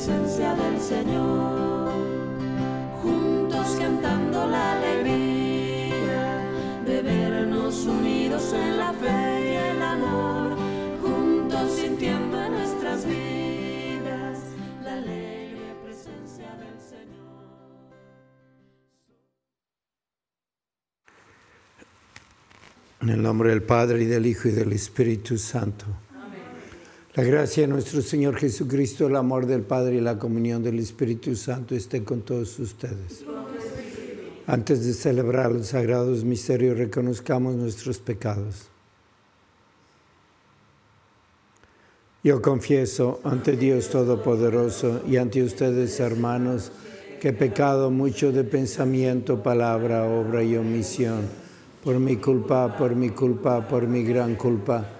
Presencia del Señor, juntos cantando la alegría de vernos unidos en la fe y el amor, juntos sintiendo en nuestras vidas la alegre presencia del Señor. En el nombre del Padre y del Hijo y del Espíritu Santo. La gracia de nuestro Señor Jesucristo, el amor del Padre y la comunión del Espíritu Santo estén con todos ustedes. Antes de celebrar los sagrados misterios, reconozcamos nuestros pecados. Yo confieso ante Dios Todopoderoso y ante ustedes, hermanos, que he pecado mucho de pensamiento, palabra, obra y omisión, por mi culpa, por mi culpa, por mi gran culpa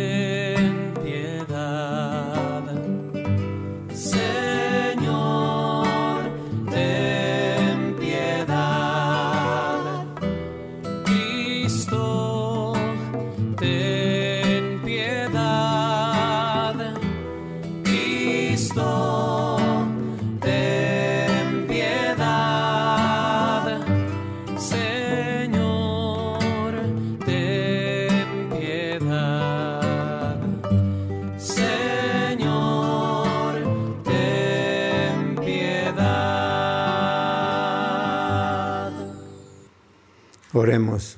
Oremos.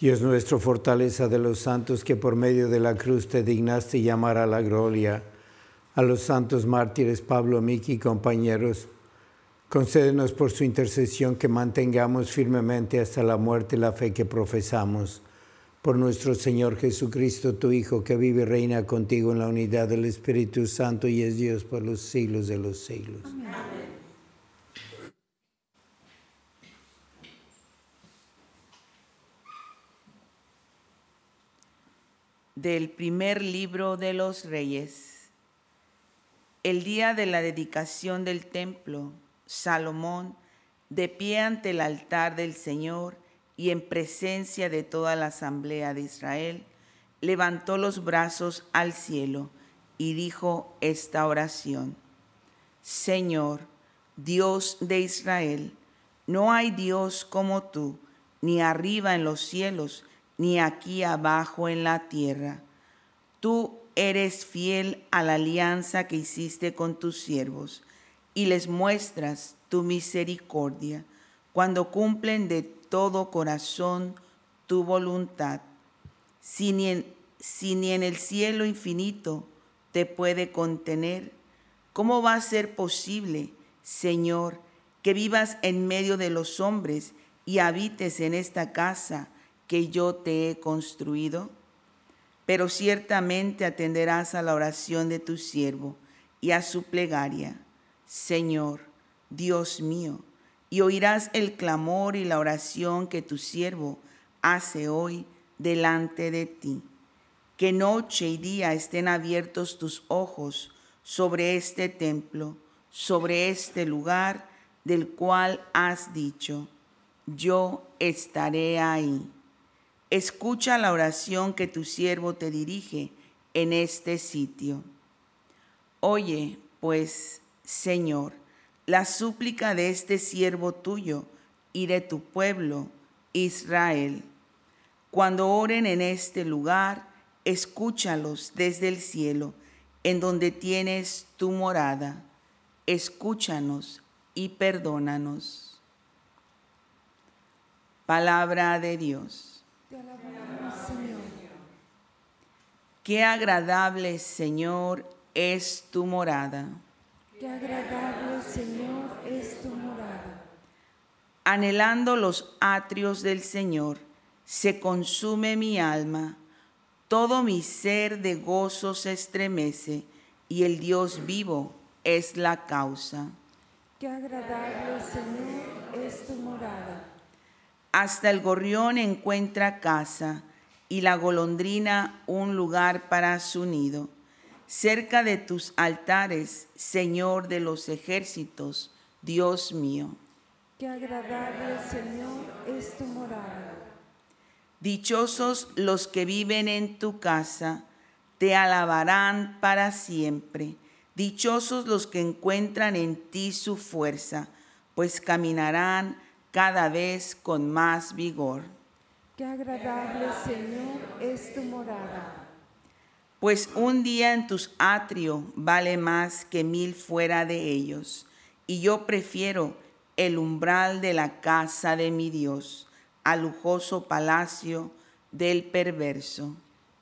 Dios nuestro, fortaleza de los santos, que por medio de la cruz te dignaste llamar a la gloria, a los santos mártires Pablo, Miki y compañeros, concédenos por su intercesión que mantengamos firmemente hasta la muerte la fe que profesamos. Por nuestro Señor Jesucristo, tu Hijo, que vive y reina contigo en la unidad del Espíritu Santo y es Dios por los siglos de los siglos. Amén. Del primer libro de los reyes. El día de la dedicación del templo, Salomón, de pie ante el altar del Señor y en presencia de toda la asamblea de Israel, levantó los brazos al cielo y dijo esta oración. Señor, Dios de Israel, no hay Dios como tú, ni arriba en los cielos, ni aquí abajo en la tierra. Tú eres fiel a la alianza que hiciste con tus siervos y les muestras tu misericordia cuando cumplen de todo corazón tu voluntad. Si ni en, si ni en el cielo infinito te puede contener, ¿cómo va a ser posible, Señor, que vivas en medio de los hombres y habites en esta casa? Que yo te he construido? Pero ciertamente atenderás a la oración de tu siervo y a su plegaria, Señor, Dios mío, y oirás el clamor y la oración que tu siervo hace hoy delante de ti. Que noche y día estén abiertos tus ojos sobre este templo, sobre este lugar del cual has dicho, yo estaré ahí escucha la oración que tu siervo te dirige en este sitio. Oye, pues, Señor, la súplica de este siervo tuyo y de tu pueblo, Israel. Cuando oren en este lugar, escúchalos desde el cielo, en donde tienes tu morada. Escúchanos y perdónanos. Palabra de Dios. Qué agradable, Señor, es tu morada. Qué agradable, Señor, es tu morada. Anhelando los atrios del Señor, se consume mi alma, todo mi ser de gozo se estremece, y el Dios vivo es la causa. Qué agradable, Señor. Hasta el gorrión encuentra casa y la golondrina un lugar para su nido. Cerca de tus altares, Señor de los ejércitos, Dios mío. Qué agradable, Señor, es tu morada. Dichosos los que viven en tu casa, te alabarán para siempre. Dichosos los que encuentran en ti su fuerza, pues caminarán cada vez con más vigor. Qué agradable, Señor, es tu morada. Pues un día en tus atrios vale más que mil fuera de ellos, y yo prefiero el umbral de la casa de mi Dios al lujoso palacio del perverso.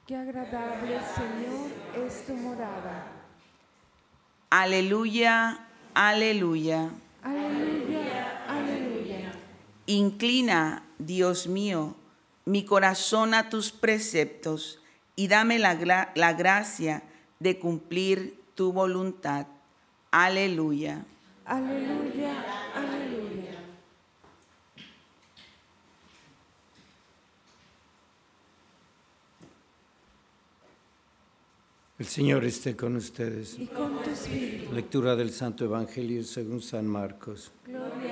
Qué agradable, Señor, es tu morada. Aleluya, aleluya. Aleluya, aleluya. Inclina, Dios mío, mi corazón a tus preceptos y dame la, gra- la gracia de cumplir tu voluntad. Aleluya. Aleluya, aleluya. El Señor esté con ustedes. Y con tu espíritu. Lectura del Santo Evangelio según San Marcos. Gloria.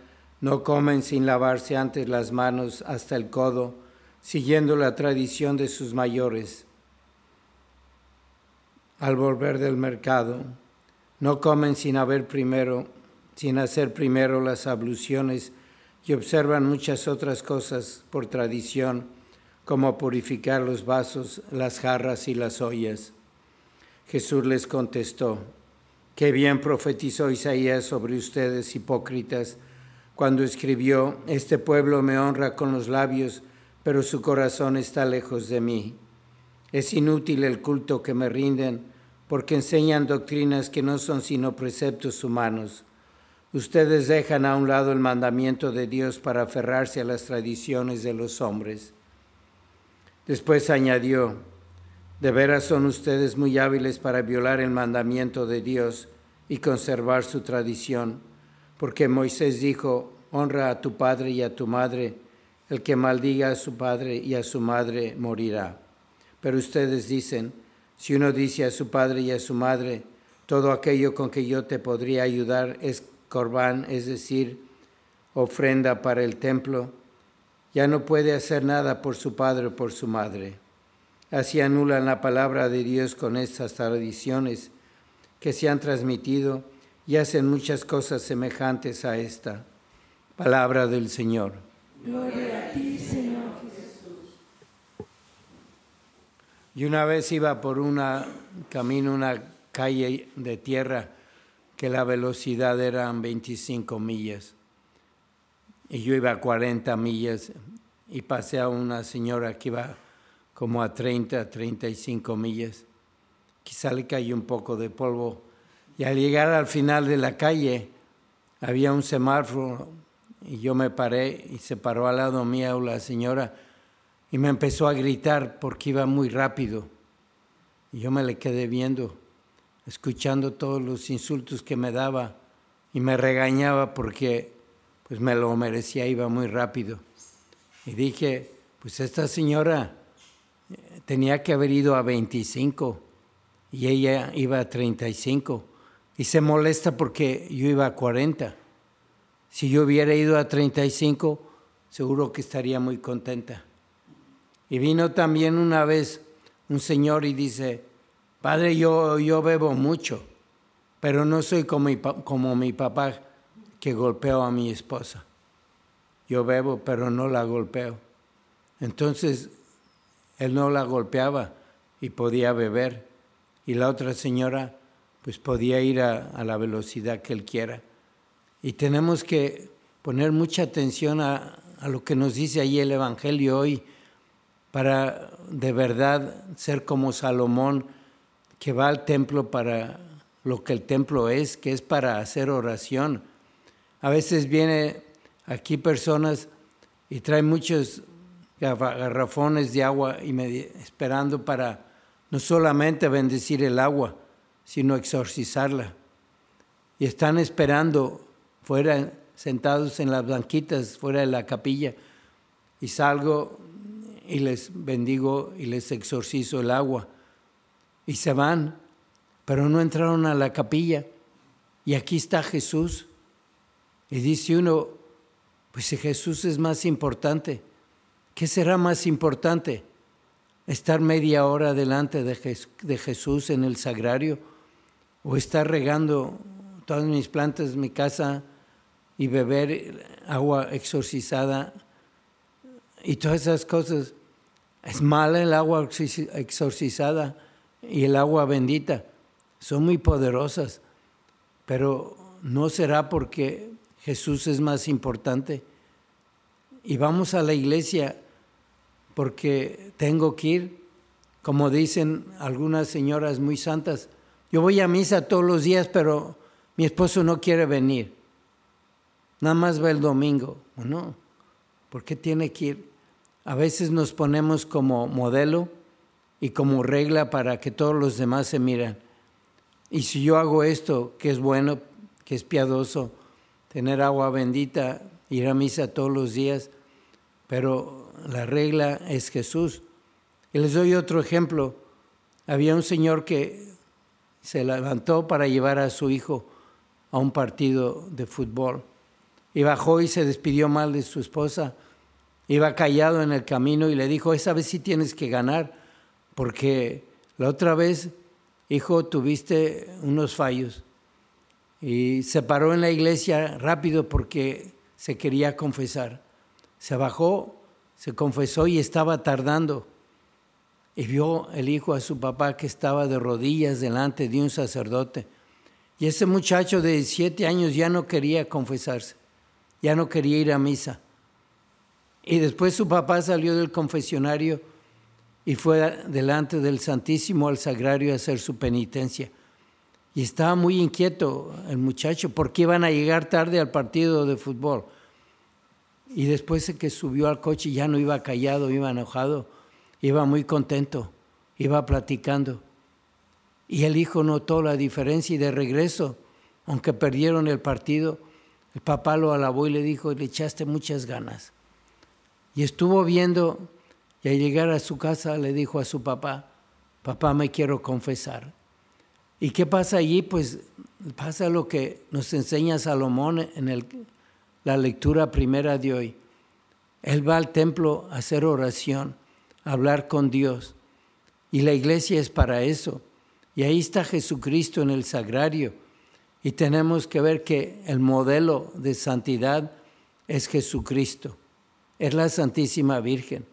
no comen sin lavarse antes las manos hasta el codo, siguiendo la tradición de sus mayores. Al volver del mercado, no comen sin haber primero, sin hacer primero las abluciones y observan muchas otras cosas por tradición, como purificar los vasos, las jarras y las ollas. Jesús les contestó, Qué bien profetizó Isaías sobre ustedes, hipócritas, cuando escribió, Este pueblo me honra con los labios, pero su corazón está lejos de mí. Es inútil el culto que me rinden, porque enseñan doctrinas que no son sino preceptos humanos. Ustedes dejan a un lado el mandamiento de Dios para aferrarse a las tradiciones de los hombres. Después añadió, de veras son ustedes muy hábiles para violar el mandamiento de Dios y conservar su tradición, porque Moisés dijo, honra a tu padre y a tu madre, el que maldiga a su padre y a su madre morirá. Pero ustedes dicen, si uno dice a su padre y a su madre, todo aquello con que yo te podría ayudar es corbán, es decir, ofrenda para el templo, ya no puede hacer nada por su padre o por su madre. Así anulan la palabra de Dios con estas tradiciones que se han transmitido y hacen muchas cosas semejantes a esta. Palabra del Señor. Gloria a ti, Señor Jesús. Y una vez iba por una camino, una calle de tierra, que la velocidad eran 25 millas. Y yo iba a 40 millas y pasé a una señora que iba como a 30, 35 millas. Quizá le cayó un poco de polvo. Y al llegar al final de la calle, había un semáforo y yo me paré y se paró al lado mío la señora y me empezó a gritar porque iba muy rápido. Y yo me le quedé viendo, escuchando todos los insultos que me daba y me regañaba porque pues me lo merecía, iba muy rápido. Y dije, pues esta señora eh, tenía que haber ido a 25 y ella iba a 35 y se molesta porque yo iba a 40. Si yo hubiera ido a 35, seguro que estaría muy contenta. Y vino también una vez un señor y dice, Padre, yo, yo bebo mucho, pero no soy como mi, como mi papá que golpeó a mi esposa. Yo bebo, pero no la golpeo. Entonces, él no la golpeaba y podía beber. Y la otra señora, pues podía ir a, a la velocidad que él quiera. Y tenemos que poner mucha atención a, a lo que nos dice ahí el Evangelio hoy para de verdad ser como Salomón, que va al templo para lo que el templo es, que es para hacer oración. A veces viene aquí personas y traen muchos garrafones de agua y esperando para no solamente bendecir el agua, sino exorcizarla. Y están esperando fuera, sentados en las banquitas, fuera de la capilla, y salgo y les bendigo y les exorcizo el agua. Y se van, pero no entraron a la capilla. Y aquí está Jesús. Y dice uno, pues si Jesús es más importante, ¿qué será más importante? ¿Estar media hora delante de, Jesús en el sagrario? ¿O estar regando todas mis plantas, mi casa y beber agua exorcizada y todas esas cosas? Es mala el agua exorcizada y el agua bendita. Son muy poderosas, pero no será porque Jesús es más importante. Y vamos a la iglesia porque tengo que ir, como dicen algunas señoras muy santas, yo voy a misa todos los días, pero mi esposo no quiere venir. Nada más va el domingo. No, ¿por qué tiene que ir? A veces nos ponemos como modelo y como regla para que todos los demás se miren. Y si yo hago esto, que es bueno, que es piadoso, tener agua bendita, ir a misa todos los días, pero la regla es Jesús. Y les doy otro ejemplo. Había un señor que se levantó para llevar a su hijo a un partido de fútbol y bajó y se despidió mal de su esposa Iba callado en el camino y le dijo, esa vez sí tienes que ganar, porque la otra vez, hijo, tuviste unos fallos. Y se paró en la iglesia rápido porque se quería confesar. Se bajó, se confesó y estaba tardando. Y vio el hijo a su papá que estaba de rodillas delante de un sacerdote. Y ese muchacho de siete años ya no quería confesarse, ya no quería ir a misa. Y después su papá salió del confesionario y fue delante del Santísimo al Sagrario a hacer su penitencia. Y estaba muy inquieto el muchacho porque iban a llegar tarde al partido de fútbol. Y después de que subió al coche ya no iba callado, iba enojado, iba muy contento, iba platicando. Y el hijo notó la diferencia y de regreso, aunque perdieron el partido, el papá lo alabó y le dijo, le echaste muchas ganas. Y estuvo viendo y al llegar a su casa le dijo a su papá, papá me quiero confesar. ¿Y qué pasa allí? Pues pasa lo que nos enseña Salomón en la lectura primera de hoy. Él va al templo a hacer oración, a hablar con Dios. Y la iglesia es para eso. Y ahí está Jesucristo en el sagrario. Y tenemos que ver que el modelo de santidad es Jesucristo es la Santísima Virgen.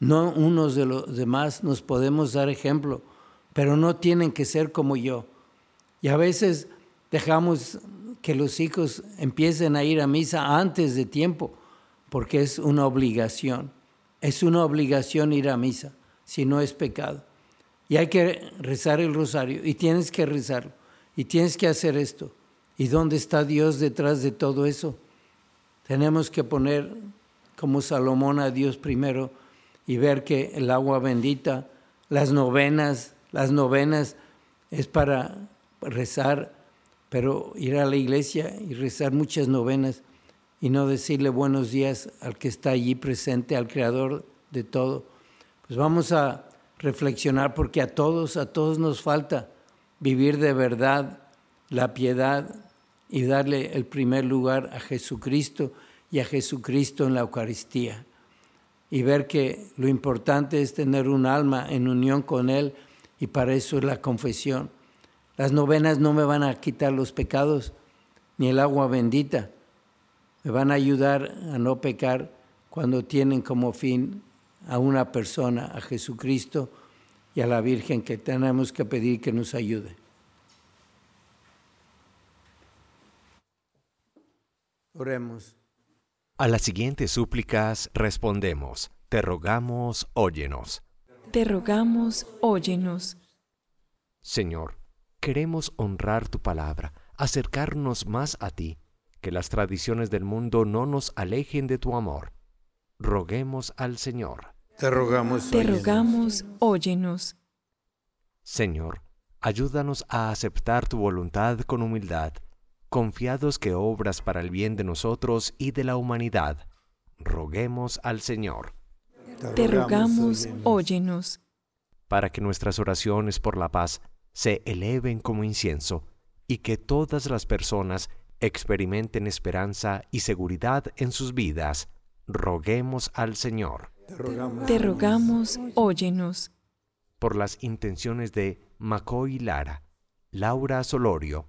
No unos de los demás nos podemos dar ejemplo, pero no tienen que ser como yo. Y a veces dejamos que los hijos empiecen a ir a misa antes de tiempo, porque es una obligación. Es una obligación ir a misa, si no es pecado. Y hay que rezar el rosario, y tienes que rezarlo, y tienes que hacer esto. ¿Y dónde está Dios detrás de todo eso? Tenemos que poner como Salomón a Dios primero y ver que el agua bendita, las novenas, las novenas es para rezar, pero ir a la iglesia y rezar muchas novenas y no decirle buenos días al que está allí presente, al creador de todo. Pues vamos a reflexionar porque a todos, a todos nos falta vivir de verdad la piedad y darle el primer lugar a Jesucristo y a Jesucristo en la Eucaristía. Y ver que lo importante es tener un alma en unión con Él y para eso es la confesión. Las novenas no me van a quitar los pecados, ni el agua bendita. Me van a ayudar a no pecar cuando tienen como fin a una persona, a Jesucristo y a la Virgen que tenemos que pedir que nos ayude. Oremos. A las siguientes súplicas respondemos, te rogamos, óyenos. Te rogamos, óyenos. Señor, queremos honrar tu palabra, acercarnos más a ti, que las tradiciones del mundo no nos alejen de tu amor. Roguemos al Señor. Te rogamos, Te óyenos. rogamos, óyenos. Señor, ayúdanos a aceptar tu voluntad con humildad, confiados que obras para el bien de nosotros y de la humanidad. Roguemos al Señor, Te rogamos, óyenos. para que nuestras oraciones por la paz se eleven como incienso y que todas las personas experimenten esperanza y seguridad en sus vidas. Roguemos al Señor. Te rogamos. Te rogamos, óyenos. por las intenciones de Macoy Lara, Laura Solorio,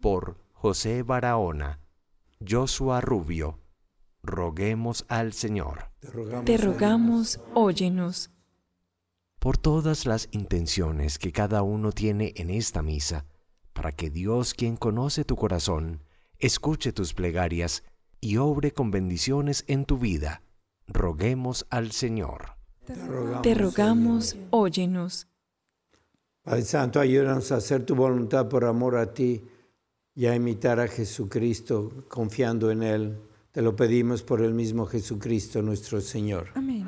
por José Barahona, Joshua Rubio. Roguemos al Señor. Te rogamos. Te rogamos, óyenos. Por todas las intenciones que cada uno tiene en esta misa, para que Dios, quien conoce tu corazón, escuche tus plegarias y obre con bendiciones en tu vida. Roguemos al Señor. Te rogamos. Te rogamos, óyenos. Padre Santo, ayúdanos a hacer tu voluntad por amor a ti y a imitar a Jesucristo confiando en Él. Te lo pedimos por el mismo Jesucristo nuestro Señor. Amén.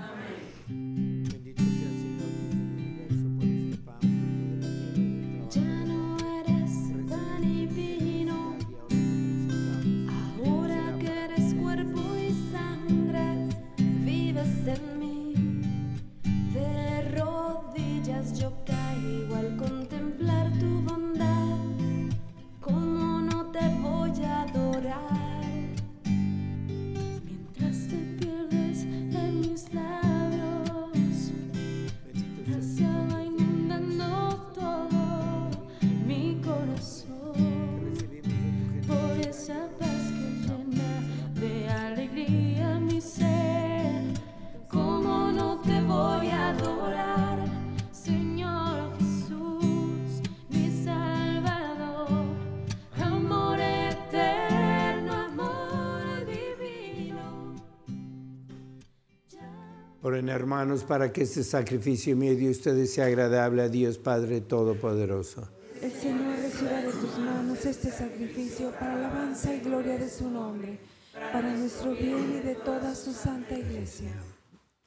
Oren hermanos para que este sacrificio mío de ustedes sea agradable a Dios Padre Todopoderoso. El Señor reciba de tus manos este sacrificio para alabanza y gloria de su nombre, para nuestro bien y de toda su santa iglesia.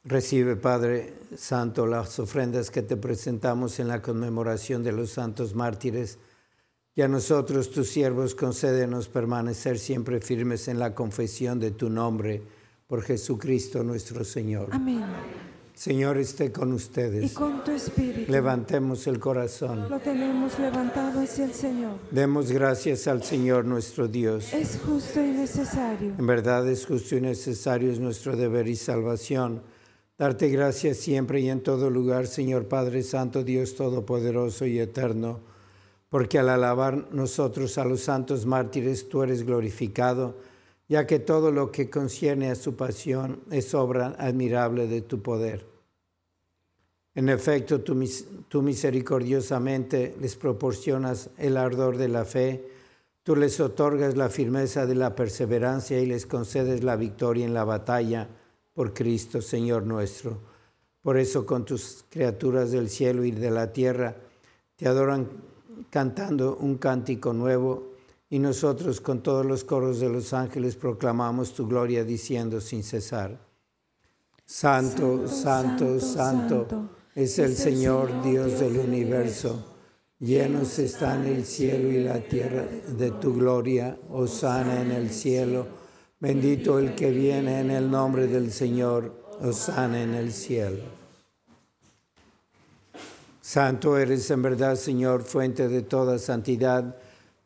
Recibe, Padre Santo, las ofrendas que te presentamos en la conmemoración de los santos mártires y a nosotros, tus siervos, concédenos permanecer siempre firmes en la confesión de tu nombre por Jesucristo nuestro Señor. Amén. Señor esté con Y ustedes. con tu espíritu Levantemos el corazón. lo tenemos levantado hacia el Señor. Demos gracias al Señor nuestro Dios. Es justo y necesario. En verdad es justo y necesario, es nuestro deber y salvación. Darte gracias siempre y en todo lugar, Señor Padre Santo, Dios Todopoderoso y Eterno, porque al alabar nosotros a los santos mártires, tú eres glorificado, ya que todo lo que concierne a su pasión es obra admirable de tu poder. En efecto, tú, tú misericordiosamente les proporcionas el ardor de la fe, tú les otorgas la firmeza de la perseverancia y les concedes la victoria en la batalla por Cristo, Señor nuestro. Por eso con tus criaturas del cielo y de la tierra te adoran cantando un cántico nuevo y nosotros con todos los coros de los ángeles proclamamos tu gloria diciendo sin cesar. Santo, santo, santo, es el Señor Dios del universo. Llenos están el cielo y la tierra de tu gloria. Osana en el cielo. Bendito el que viene en el nombre del Señor. Osana en el cielo. Santo eres en verdad, Señor, fuente de toda santidad.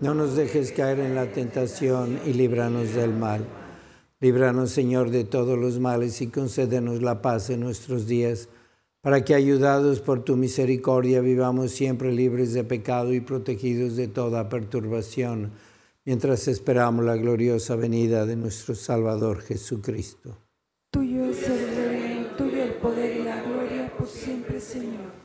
no nos dejes caer en la tentación y líbranos del mal. Líbranos, Señor, de todos los males y concédenos la paz en nuestros días, para que, ayudados por tu misericordia, vivamos siempre libres de pecado y protegidos de toda perturbación, mientras esperamos la gloriosa venida de nuestro Salvador Jesucristo. Tuyo es el reino, tuyo el poder y la gloria por siempre, Señor.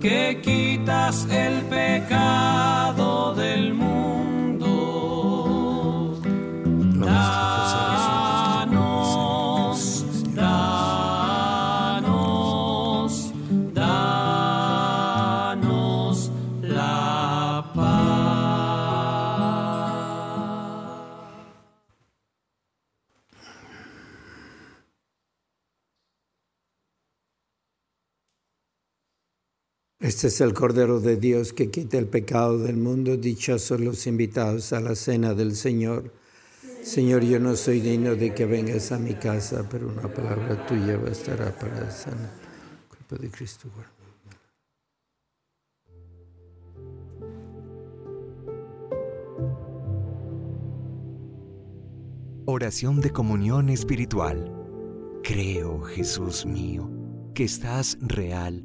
que quitas el pecado del mundo. Este es el Cordero de Dios que quita el pecado del mundo. Dichosos los invitados a la cena del Señor. Señor, yo no soy digno de que vengas a mi casa, pero una palabra tuya bastará para sanar. Cuerpo de Cristo. Oración de comunión espiritual. Creo, Jesús mío, que estás real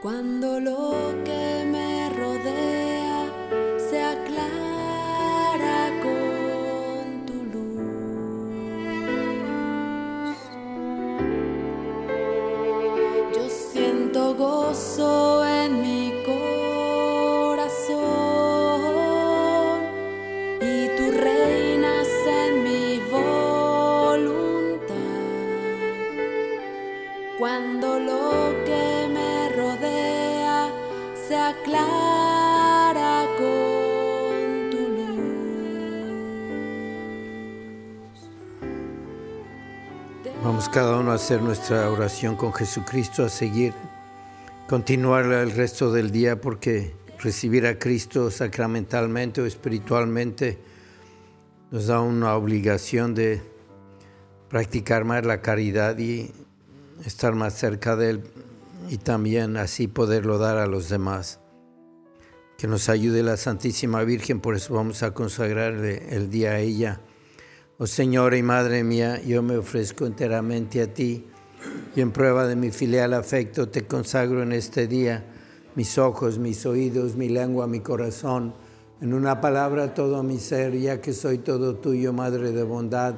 Cuando hacer nuestra oración con Jesucristo, a seguir, continuar el resto del día porque recibir a Cristo sacramentalmente o espiritualmente nos da una obligación de practicar más la caridad y estar más cerca de Él y también así poderlo dar a los demás. Que nos ayude la Santísima Virgen, por eso vamos a consagrarle el día a ella. Oh Señora y Madre mía, yo me ofrezco enteramente a ti y en prueba de mi filial afecto te consagro en este día mis ojos, mis oídos, mi lengua, mi corazón, en una palabra todo mi ser, ya que soy todo tuyo, Madre de bondad,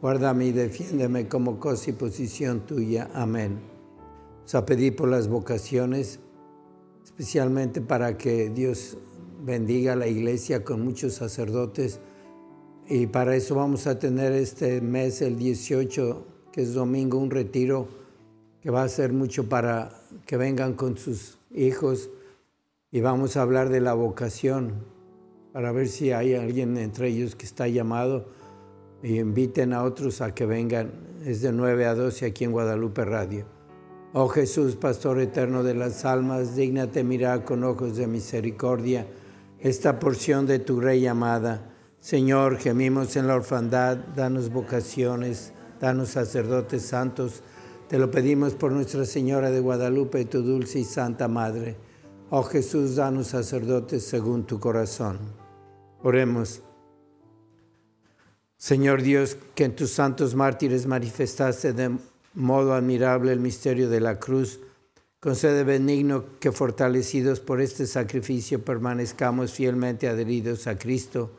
guárdame y defiéndeme como cosa y posición tuya. Amén. Vamos a pedir por las vocaciones, especialmente para que Dios bendiga a la iglesia con muchos sacerdotes y para eso vamos a tener este mes, el 18, que es domingo, un retiro que va a ser mucho para que vengan con sus hijos y vamos a hablar de la vocación para ver si hay alguien entre ellos que está llamado y inviten a otros a que vengan. Es de 9 a 12 aquí en Guadalupe Radio. Oh Jesús, Pastor eterno de las almas, dígnate mirar con ojos de misericordia esta porción de tu Rey amada. Señor, gemimos en la orfandad, danos vocaciones, danos sacerdotes santos. Te lo pedimos por Nuestra Señora de Guadalupe, tu dulce y santa Madre. Oh Jesús, danos sacerdotes según tu corazón. Oremos. Señor Dios, que en tus santos mártires manifestaste de modo admirable el misterio de la cruz, concede benigno que fortalecidos por este sacrificio permanezcamos fielmente adheridos a Cristo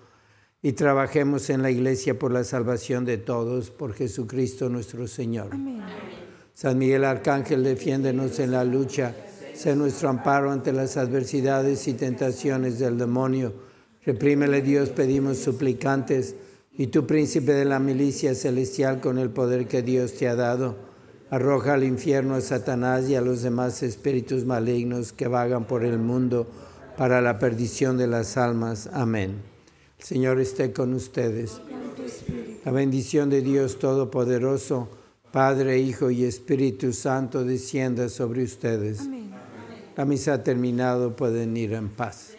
y trabajemos en la iglesia por la salvación de todos, por Jesucristo nuestro Señor. Amén. San Miguel Arcángel, defiéndenos en la lucha, sé nuestro amparo ante las adversidades y tentaciones del demonio. Reprímele Dios, pedimos suplicantes, y tú, príncipe de la milicia celestial, con el poder que Dios te ha dado, Arroja al infierno a Satanás y a los demás espíritus malignos que vagan por el mundo para la perdición de las almas. Amén. El Señor esté con ustedes. La bendición de Dios Todopoderoso, Padre, Hijo y Espíritu Santo, descienda sobre ustedes. Amén. La misa ha terminado, pueden ir en paz.